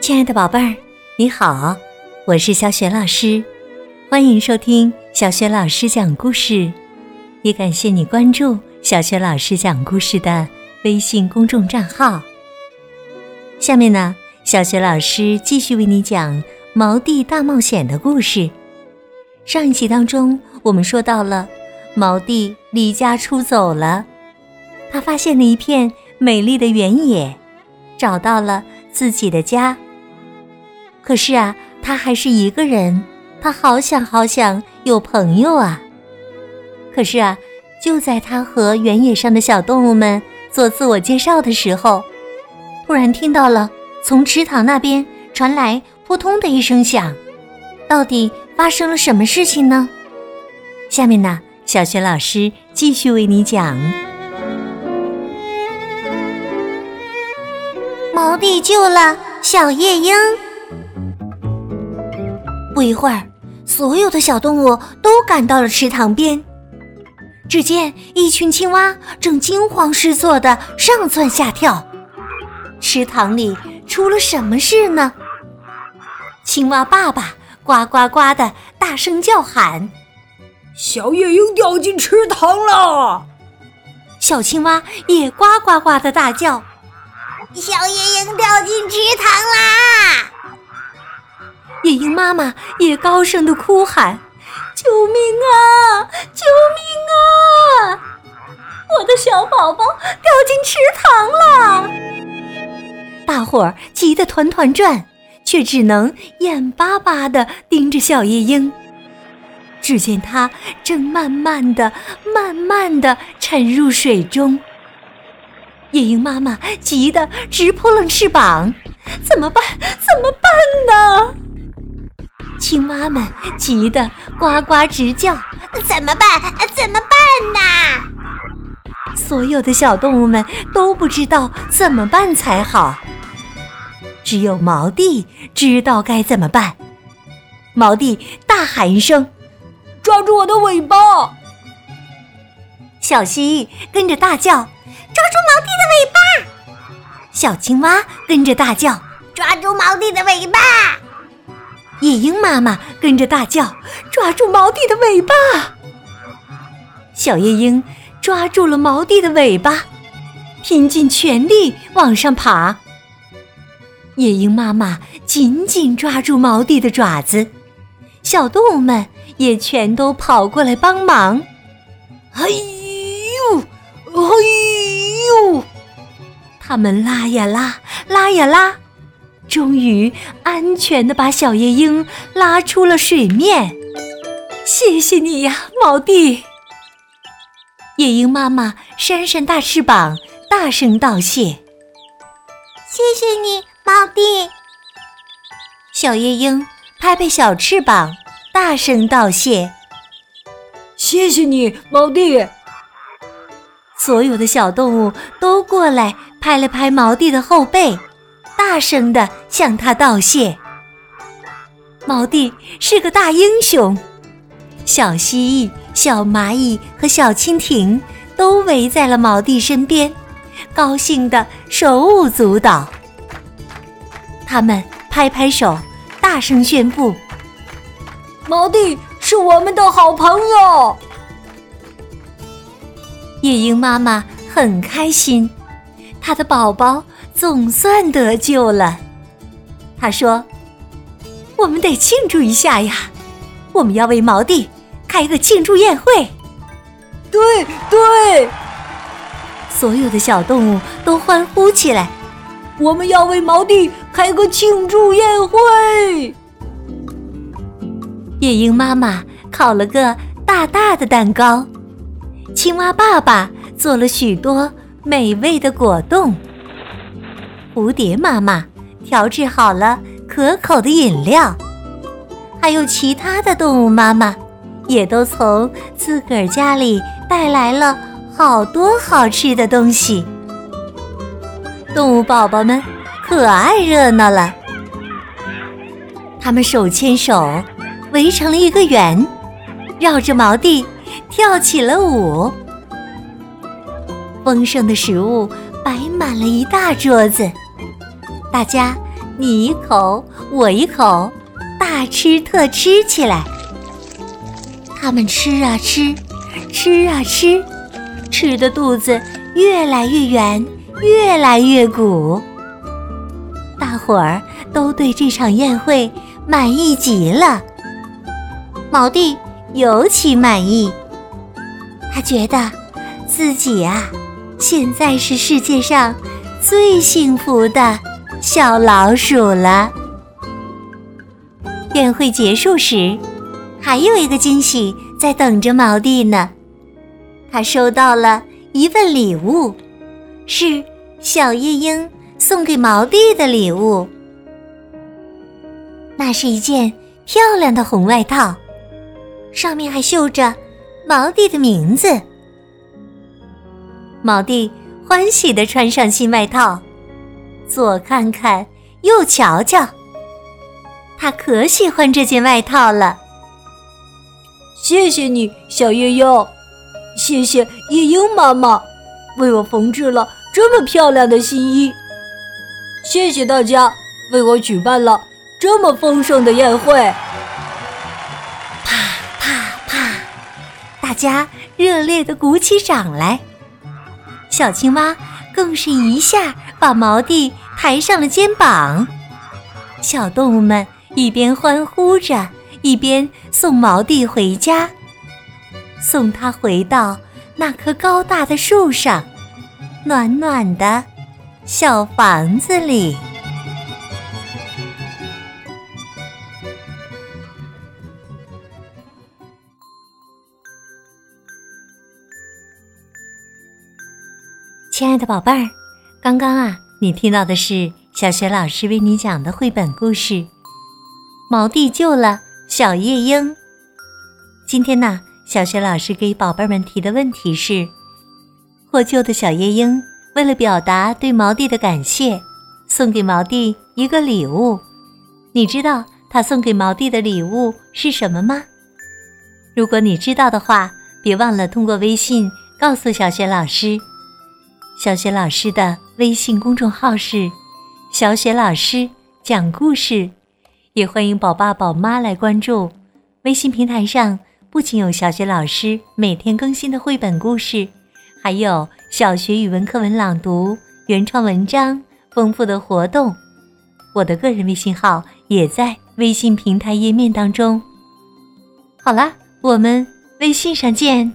亲爱的宝贝儿，你好，我是小雪老师，欢迎收听小雪老师讲故事，也感谢你关注小雪老师讲故事的微信公众账号。下面呢，小雪老师继续为你讲《毛地大冒险》的故事。上一集当中，我们说到了毛地离家出走了，他发现了一片美丽的原野，找到了自己的家。可是啊，他还是一个人，他好想好想有朋友啊。可是啊，就在他和原野上的小动物们做自我介绍的时候，突然听到了从池塘那边传来扑通的一声响。到底发生了什么事情呢？下面呢，小学老师继续为你讲。毛弟救了小夜莺。不一会儿，所有的小动物都赶到了池塘边。只见一群青蛙正惊慌失措的上蹿下跳。池塘里出了什么事呢？青蛙爸爸呱呱呱的大声叫喊：“小夜莺掉进池塘了！”小青蛙也呱呱呱的大叫：“小夜莺掉进池塘啦！”夜莺妈妈也高声的哭喊：“救命啊！救命啊！我的小宝宝掉进池塘了！”大伙儿急得团团转，却只能眼巴巴的盯着小夜莺。只见它正慢慢的、慢慢的沉入水中。夜莺妈妈急得直扑棱翅膀：“怎么办？怎么办呢？”青蛙们急得呱呱直叫：“怎么办？怎么办呐？”所有的小动物们都不知道怎么办才好。只有毛弟知道该怎么办。毛弟大喊一声：“抓住我的尾巴！”小蜥蜴跟着大叫：“抓住毛弟的尾巴！”小青蛙跟着大叫：“抓住毛弟的尾巴！”夜莺妈妈跟着大叫：“抓住毛弟的尾巴！”小夜莺抓住了毛弟的尾巴，拼尽全力往上爬。夜莺妈妈紧紧抓住毛弟的爪子，小动物们也全都跑过来帮忙。哎呦，哎呦！他们拉呀拉，拉呀拉。终于安全的把小夜莺拉出了水面，谢谢你呀，毛弟！夜莺妈妈扇扇大翅膀，大声道谢。谢谢你，毛弟！小夜莺拍拍小翅膀，大声道谢。谢谢你，毛地！所有的小动物都过来拍了拍毛弟的后背。大声的向他道谢。毛弟是个大英雄，小蜥蜴、小蚂蚁和小蜻蜓都围在了毛弟身边，高兴的手舞足蹈。他们拍拍手，大声宣布：“毛弟是我们的好朋友。”夜莺妈妈很开心，她的宝宝。总算得救了，她说：“我们得庆祝一下呀！我们要为毛弟开个庆祝宴会。”对对，所有的小动物都欢呼起来：“我们要为毛弟开个庆祝宴会！”夜莺妈妈烤了个大大的蛋糕，青蛙爸爸做了许多美味的果冻。蝴蝶妈妈调制好了可口的饮料，还有其他的动物妈妈也都从自个儿家里带来了好多好吃的东西。动物宝宝们可爱热闹了，他们手牵手围成了一个圆，绕着毛地跳起了舞。丰盛的食物摆满。了一大桌子，大家你一口我一口，大吃特吃起来。他们吃啊吃，吃啊吃，吃的肚子越来越圆，越来越鼓。大伙儿都对这场宴会满意极了，毛弟尤其满意。他觉得自己啊，现在是世界上最幸福的小老鼠了。宴会结束时，还有一个惊喜在等着毛弟呢。他收到了一份礼物，是小夜莺。送给毛弟的礼物，那是一件漂亮的红外套，上面还绣着毛弟的名字。毛弟欢喜的穿上新外套，左看看，右瞧瞧，他可喜欢这件外套了。谢谢你，小夜莺，谢谢夜莺妈妈，为我缝制了这么漂亮的新衣。谢谢大家为我举办了这么丰盛的宴会。大家热烈的鼓起掌来。小青蛙更是一下把毛弟抬上了肩膀。小动物们一边欢呼着，一边送毛弟回家，送他回到那棵高大的树上，暖暖的。小房子里，亲爱的宝贝儿，刚刚啊，你听到的是小雪老师为你讲的绘本故事《毛弟救了小夜莺》。今天呢，小雪老师给宝贝们提的问题是：获救的小夜莺。为了表达对毛弟的感谢，送给毛弟一个礼物。你知道他送给毛弟的礼物是什么吗？如果你知道的话，别忘了通过微信告诉小雪老师。小雪老师的微信公众号是“小雪老师讲故事”，也欢迎宝爸宝妈来关注。微信平台上不仅有小雪老师每天更新的绘本故事。还有小学语文课文朗读、原创文章、丰富的活动，我的个人微信号也在微信平台页面当中。好了，我们微信上见。